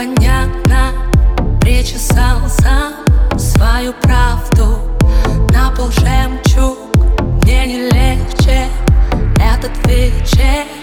понятно Причесал свою правду На пол жемчуг. Мне не легче этот вечер.